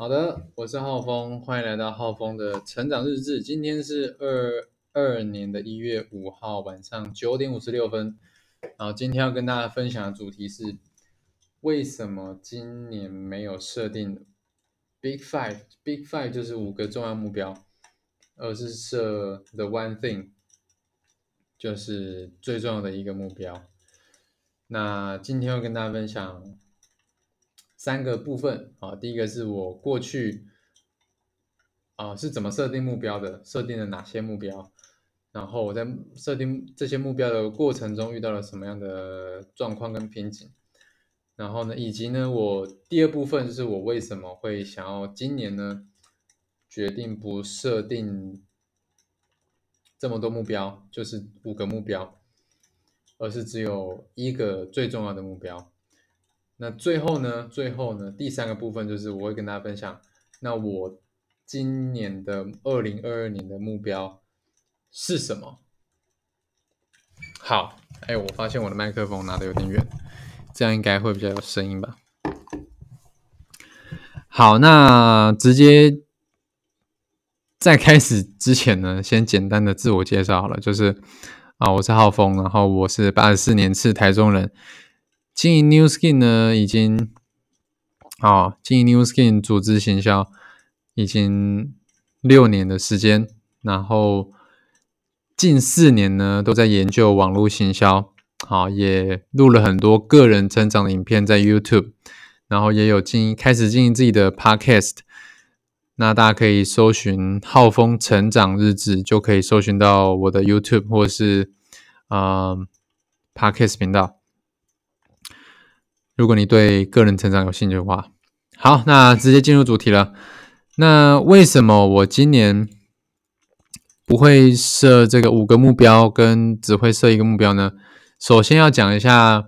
好的，我是浩峰，欢迎来到浩峰的成长日志。今天是二二年的一月五号晚上九点五十六分。然后今天要跟大家分享的主题是为什么今年没有设定 Big Five？Big Five 就是五个重要目标，而是设 The One Thing，就是最重要的一个目标。那今天要跟大家分享。三个部分啊，第一个是我过去啊是怎么设定目标的，设定了哪些目标，然后我在设定这些目标的过程中遇到了什么样的状况跟瓶颈，然后呢，以及呢，我第二部分就是我为什么会想要今年呢决定不设定这么多目标，就是五个目标，而是只有一个最重要的目标。那最后呢？最后呢？第三个部分就是我会跟大家分享，那我今年的二零二二年的目标是什么？好，哎，我发现我的麦克风拿的有点远，这样应该会比较有声音吧。好，那直接在开始之前呢，先简单的自我介绍好了，就是啊，我是浩峰，然后我是八十四年次台中人。经营 New Skin 呢，已经啊，经营 New Skin 组织行销已经六年的时间，然后近四年呢都在研究网络行销，好，也录了很多个人成长的影片在 YouTube，然后也有经营开始经营自己的 Podcast，那大家可以搜寻浩峰成长日志，就可以搜寻到我的 YouTube 或是嗯 Podcast 频道。如果你对个人成长有兴趣的话，好，那直接进入主题了。那为什么我今年不会设这个五个目标，跟只会设一个目标呢？首先要讲一下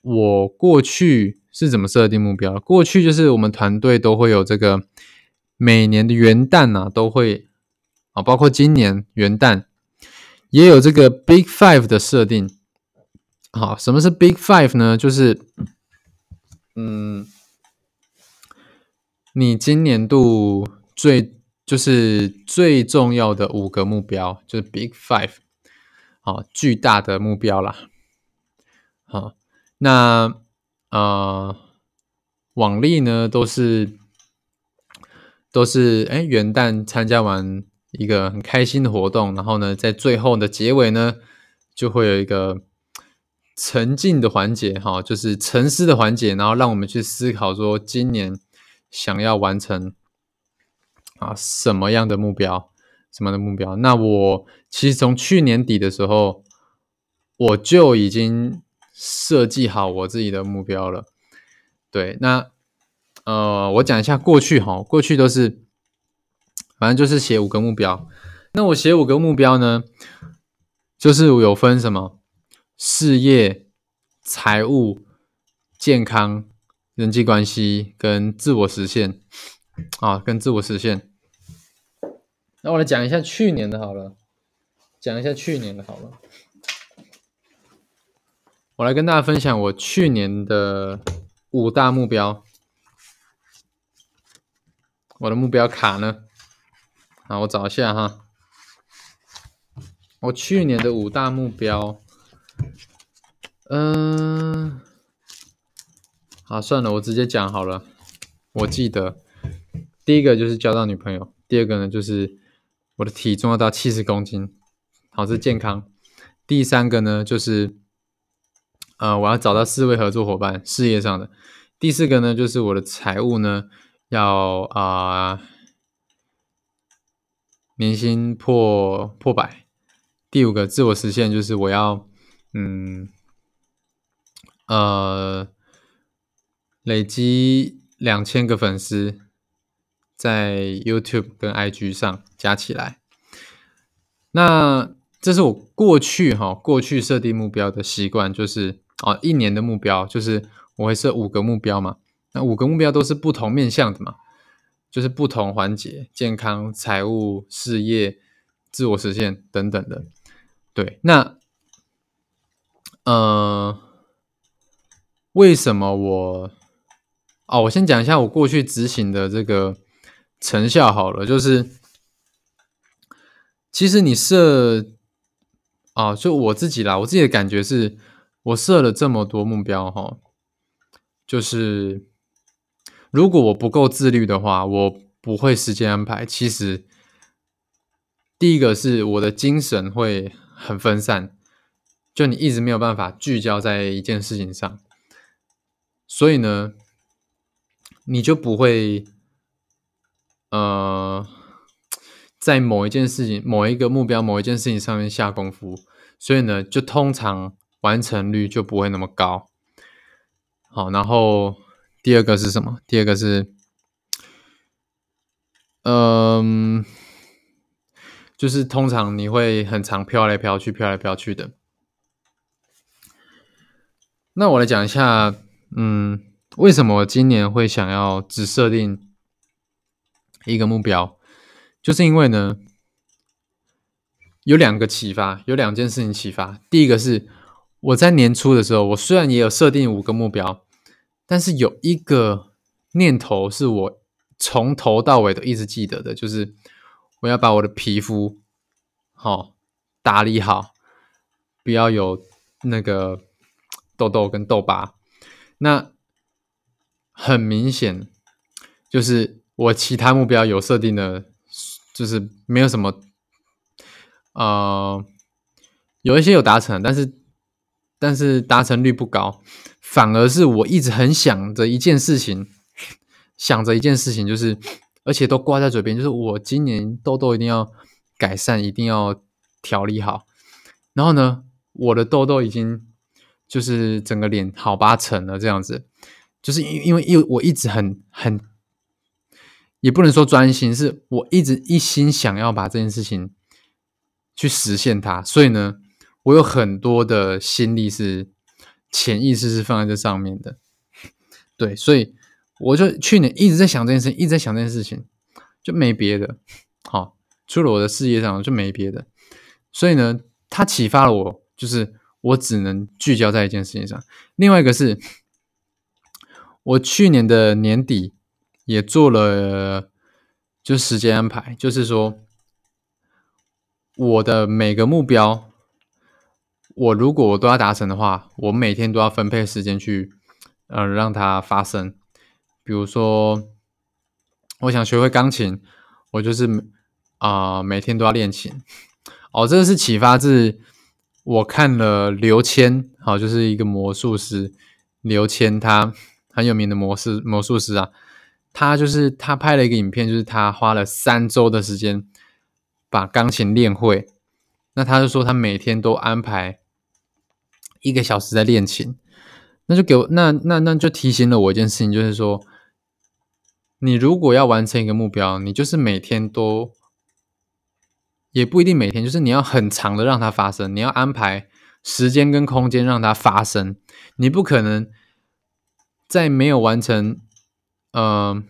我过去是怎么设定目标。过去就是我们团队都会有这个每年的元旦呐，都会啊，包括今年元旦也有这个 Big Five 的设定。好，什么是 Big Five 呢？就是，嗯，你今年度最就是最重要的五个目标，就是 Big Five，好，巨大的目标啦。好，那呃，往例呢都是都是哎元旦参加完一个很开心的活动，然后呢，在最后的结尾呢，就会有一个。沉浸的环节，哈，就是沉思的环节，然后让我们去思考说，今年想要完成啊什么样的目标，什么的目标？那我其实从去年底的时候，我就已经设计好我自己的目标了。对，那呃，我讲一下过去哈，过去都是反正就是写五个目标。那我写五个目标呢，就是有分什么？事业、财务、健康、人际关系跟自我实现啊，跟自我实现。那我来讲一下去年的好了，讲一下去年的好了。我来跟大家分享我去年的五大目标。我的目标卡呢？好，我找一下哈。我去年的五大目标。嗯，好，算了，我直接讲好了。我记得第一个就是交到女朋友，第二个呢就是我的体重要到七十公斤，好是健康。第三个呢就是呃我要找到四位合作伙伴，事业上的。第四个呢就是我的财务呢要啊年薪破破百。第五个自我实现就是我要嗯。呃，累积两千个粉丝，在 YouTube 跟 IG 上加起来，那这是我过去哈过去设定目标的习惯，就是哦一年的目标就是我会设五个目标嘛，那五个目标都是不同面向的嘛，就是不同环节，健康、财务、事业、自我实现等等的，对，那呃。为什么我哦，我先讲一下我过去执行的这个成效好了，就是其实你设啊，就我自己啦，我自己的感觉是，我设了这么多目标哈，就是如果我不够自律的话，我不会时间安排。其实第一个是我的精神会很分散，就你一直没有办法聚焦在一件事情上，所以呢。你就不会，呃，在某一件事情、某一个目标、某一件事情上面下功夫，所以呢，就通常完成率就不会那么高。好，然后第二个是什么？第二个是，嗯，就是通常你会很常飘来飘去、飘来飘去的。那我来讲一下，嗯。为什么我今年会想要只设定一个目标？就是因为呢，有两个启发，有两件事情启发。第一个是我在年初的时候，我虽然也有设定五个目标，但是有一个念头是我从头到尾都一直记得的，就是我要把我的皮肤好打理好，不要有那个痘痘跟痘疤。那很明显，就是我其他目标有设定的，就是没有什么，呃，有一些有达成，但是但是达成率不高，反而是我一直很想着一件事情，想着一件事情，就是而且都挂在嘴边，就是我今年痘痘一定要改善，一定要调理好。然后呢，我的痘痘已经就是整个脸好八成了，这样子。就是因因为因为我一直很很，也不能说专心，是我一直一心想要把这件事情去实现它，所以呢，我有很多的心力是潜意识是放在这上面的，对，所以我就去年一直在想这件事情，一直在想这件事情，就没别的，好，除了我的事业上就没别的，所以呢，它启发了我，就是我只能聚焦在一件事情上，另外一个是。我去年的年底也做了，就时间安排，就是说，我的每个目标，我如果我都要达成的话，我每天都要分配时间去，呃，让它发生。比如说，我想学会钢琴，我就是啊，每天都要练琴。哦，这个是启发自我看了刘谦，好，就是一个魔术师刘谦他。很有名的魔术魔术师啊，他就是他拍了一个影片，就是他花了三周的时间把钢琴练会。那他就说他每天都安排一个小时在练琴，那就给我那那那就提醒了我一件事情，就是说，你如果要完成一个目标，你就是每天都也不一定每天，就是你要很长的让它发生，你要安排时间跟空间让它发生，你不可能。在没有完成呃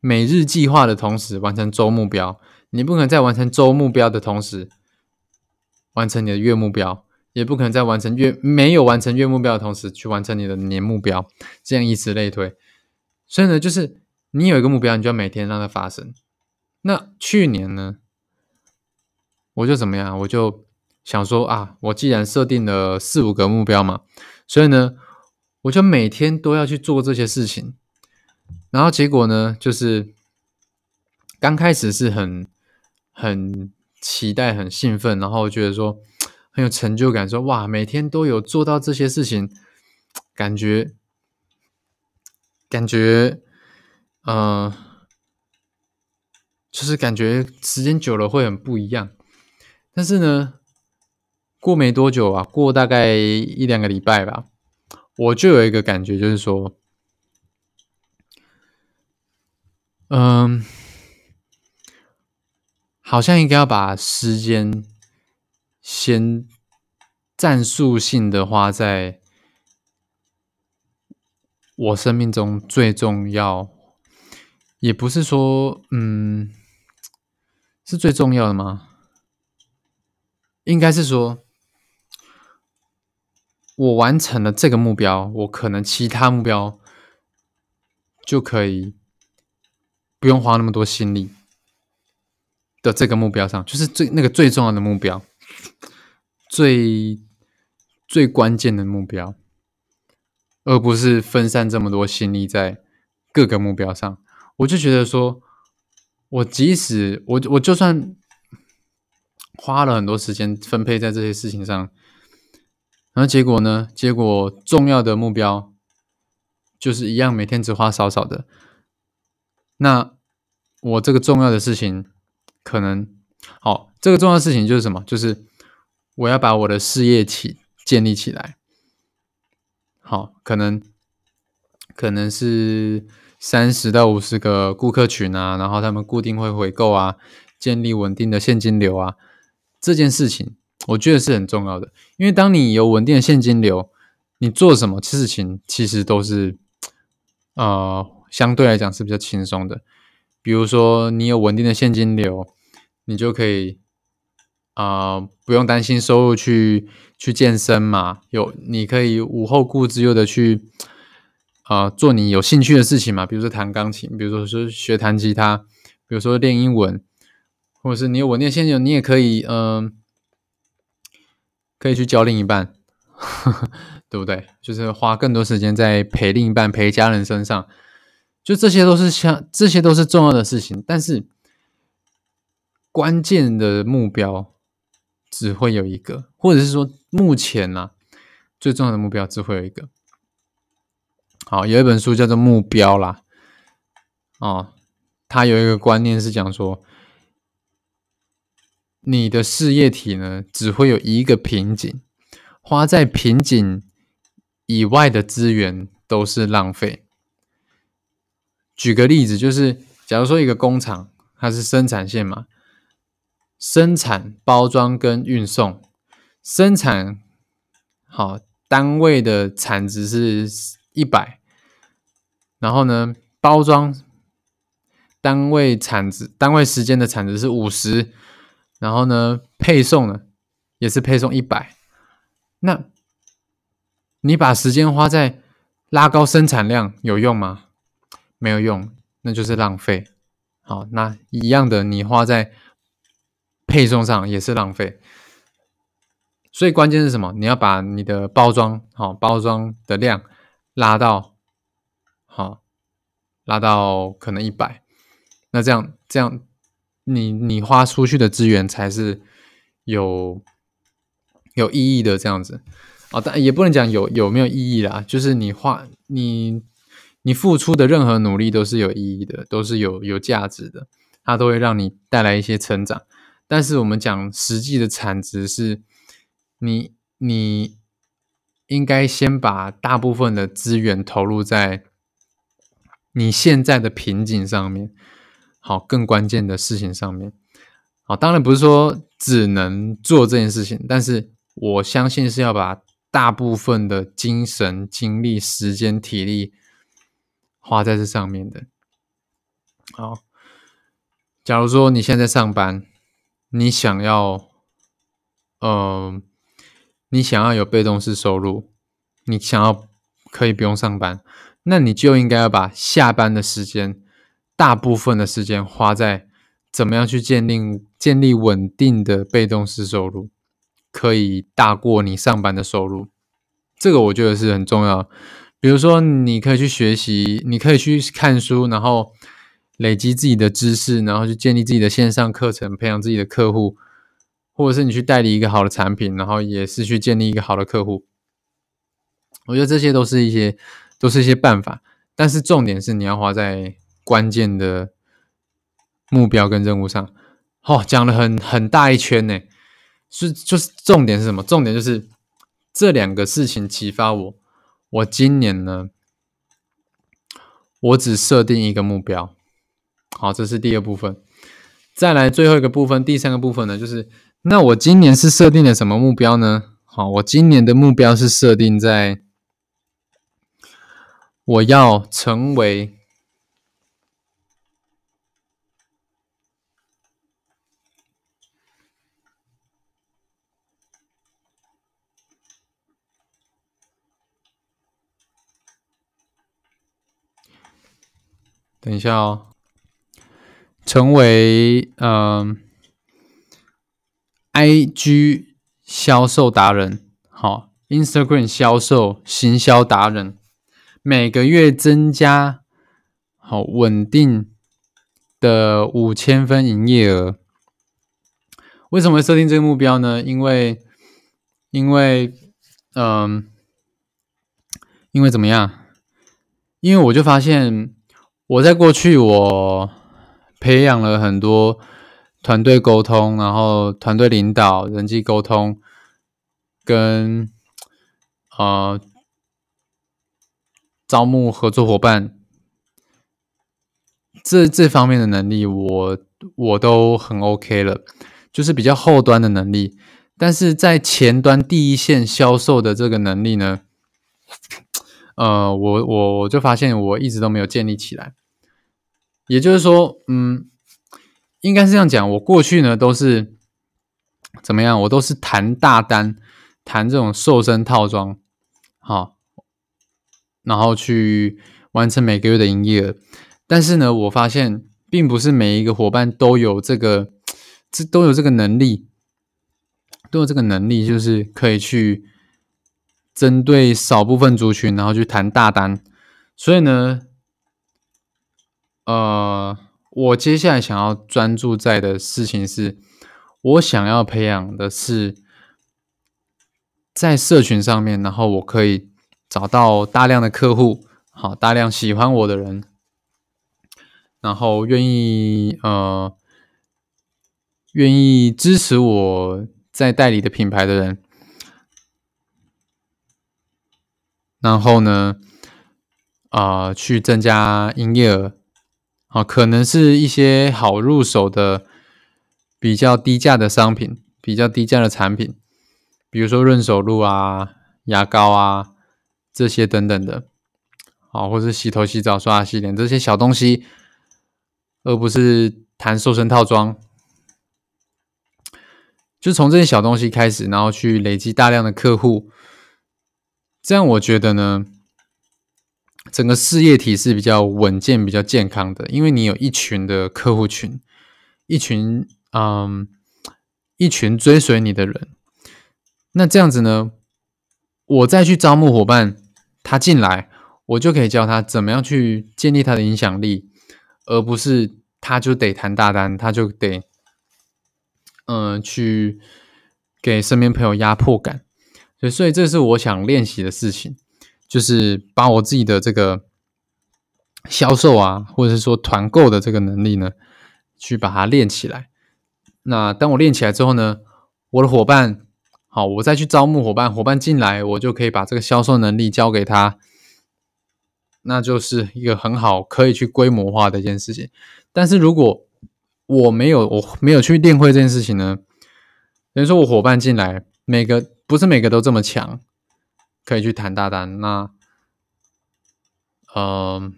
每日计划的同时，完成周目标，你不可能在完成周目标的同时完成你的月目标，也不可能在完成月没有完成月目标的同时去完成你的年目标，这样以此类推。所以呢，就是你有一个目标，你就要每天让它发生。那去年呢，我就怎么样？我就想说啊，我既然设定了四五个目标嘛，所以呢。我就每天都要去做这些事情，然后结果呢，就是刚开始是很很期待、很兴奋，然后觉得说很有成就感，说哇，每天都有做到这些事情，感觉感觉，嗯，就是感觉时间久了会很不一样。但是呢，过没多久啊，过大概一两个礼拜吧。我就有一个感觉，就是说，嗯，好像应该要把时间先战术性的花在我生命中最重要，也不是说，嗯，是最重要的吗？应该是说。我完成了这个目标，我可能其他目标就可以不用花那么多心力的这个目标上，就是最那个最重要的目标，最最关键的目标，而不是分散这么多心力在各个目标上。我就觉得说，我即使我我就算花了很多时间分配在这些事情上，然后结果呢？结果重要的目标。就是一样，每天只花少少的。那我这个重要的事情，可能好，这个重要的事情就是什么？就是我要把我的事业起建立起来。好，可能可能是三十到五十个顾客群啊，然后他们固定会回购啊，建立稳定的现金流啊，这件事情我觉得是很重要的。因为当你有稳定的现金流，你做什么事情其实都是。呃，相对来讲是比较轻松的。比如说，你有稳定的现金流，你就可以啊，不用担心收入去去健身嘛。有，你可以无后顾之忧的去啊做你有兴趣的事情嘛。比如说弹钢琴，比如说说学弹吉他，比如说练英文，或者是你有稳定现金，你也可以嗯，可以去教另一半。对不对？就是花更多时间在陪另一半、陪家人身上，就这些都是像这些都是重要的事情。但是关键的目标只会有一个，或者是说目前呢最重要的目标只会有一个。好，有一本书叫做《目标》啦，哦，它有一个观念是讲说，你的事业体呢只会有一个瓶颈，花在瓶颈。以外的资源都是浪费。举个例子，就是假如说一个工厂，它是生产线嘛，生产、包装跟运送，生产好单位的产值是一百，然后呢，包装单位产值、单位时间的产值是五十，然后呢，配送呢也是配送一百，那。你把时间花在拉高生产量有用吗？没有用，那就是浪费。好，那一样的，你花在配送上也是浪费。所以关键是什么？你要把你的包装好，包装的量拉到好，拉到可能一百。那这样这样，你你花出去的资源才是有有意义的。这样子。啊，但也不能讲有有没有意义啦，就是你花你你付出的任何努力都是有意义的，都是有有价值的，它都会让你带来一些成长。但是我们讲实际的产值是，你你应该先把大部分的资源投入在你现在的瓶颈上面，好，更关键的事情上面。好，当然不是说只能做这件事情，但是我相信是要把。大部分的精神、精力、时间、体力花在这上面的。好，假如说你现在上班，你想要，嗯，你想要有被动式收入，你想要可以不用上班，那你就应该要把下班的时间，大部分的时间花在怎么样去建立建立稳定的被动式收入。可以大过你上班的收入，这个我觉得是很重要。比如说，你可以去学习，你可以去看书，然后累积自己的知识，然后去建立自己的线上课程，培养自己的客户，或者是你去代理一个好的产品，然后也是去建立一个好的客户。我觉得这些都是一些，都是一些办法。但是重点是你要花在关键的目标跟任务上。哦，讲了很很大一圈呢。是，就是重点是什么？重点就是这两个事情启发我。我今年呢，我只设定一个目标。好，这是第二部分。再来最后一个部分，第三个部分呢，就是那我今年是设定了什么目标呢？好，我今年的目标是设定在我要成为。等一下哦，成为嗯，IG 销售达人，好，Instagram 销售行销达人，每个月增加好稳定的五千分营业额。为什么会设定这个目标呢？因为，因为，嗯，因为怎么样？因为我就发现。我在过去，我培养了很多团队沟通，然后团队领导、人际沟通，跟呃招募合作伙伴这这方面的能力，我我都很 OK 了，就是比较后端的能力。但是在前端第一线销售的这个能力呢？呃，我我我就发现我一直都没有建立起来，也就是说，嗯，应该是这样讲，我过去呢都是怎么样？我都是谈大单，谈这种瘦身套装，好，然后去完成每个月的营业额。但是呢，我发现并不是每一个伙伴都有这个，这都有这个能力，都有这个能力，就是可以去。针对少部分族群，然后去谈大单，所以呢，呃，我接下来想要专注在的事情是，我想要培养的是在社群上面，然后我可以找到大量的客户，好，大量喜欢我的人，然后愿意呃，愿意支持我在代理的品牌的人。然后呢，啊，去增加营业额，啊，可能是一些好入手的、比较低价的商品，比较低价的产品，比如说润手露啊、牙膏啊这些等等的，好，或是洗头、洗澡、刷牙、洗脸这些小东西，而不是谈瘦身套装，就从这些小东西开始，然后去累积大量的客户。这样我觉得呢，整个事业体是比较稳健、比较健康的，因为你有一群的客户群，一群嗯，一群追随你的人。那这样子呢，我再去招募伙伴，他进来，我就可以教他怎么样去建立他的影响力，而不是他就得谈大单，他就得嗯去给身边朋友压迫感。所以，这是我想练习的事情，就是把我自己的这个销售啊，或者是说团购的这个能力呢，去把它练起来。那当我练起来之后呢，我的伙伴，好，我再去招募伙伴，伙伴进来，我就可以把这个销售能力交给他，那就是一个很好可以去规模化的一件事情。但是如果我没有我没有去练会这件事情呢，等于说我伙伴进来每个。不是每个都这么强，可以去谈大单。那，呃，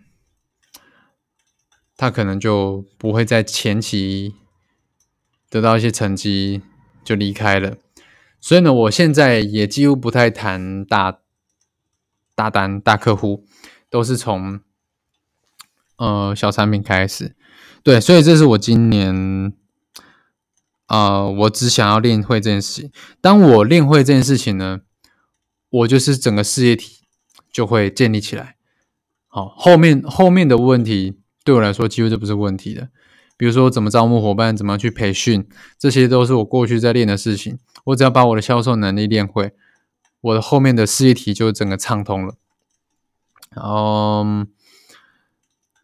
他可能就不会在前期得到一些成绩就离开了。所以呢，我现在也几乎不太谈大大单、大客户，都是从呃小产品开始。对，所以这是我今年。啊，我只想要练会这件事情。当我练会这件事情呢，我就是整个事业体就会建立起来。好，后面后面的问题对我来说几乎就不是问题的。比如说怎么招募伙伴，怎么去培训，这些都是我过去在练的事情。我只要把我的销售能力练会，我的后面的事业体就整个畅通了。嗯，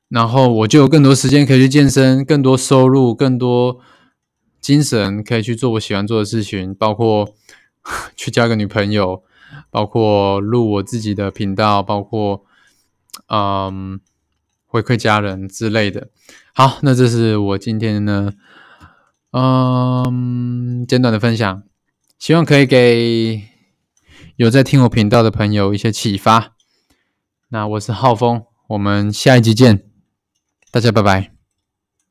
然后我就有更多时间可以去健身，更多收入，更多。精神可以去做我喜欢做的事情，包括 去交个女朋友，包括录我自己的频道，包括嗯回馈家人之类的。好，那这是我今天呢嗯简短的分享，希望可以给有在听我频道的朋友一些启发。那我是浩峰，我们下一集见，大家拜拜。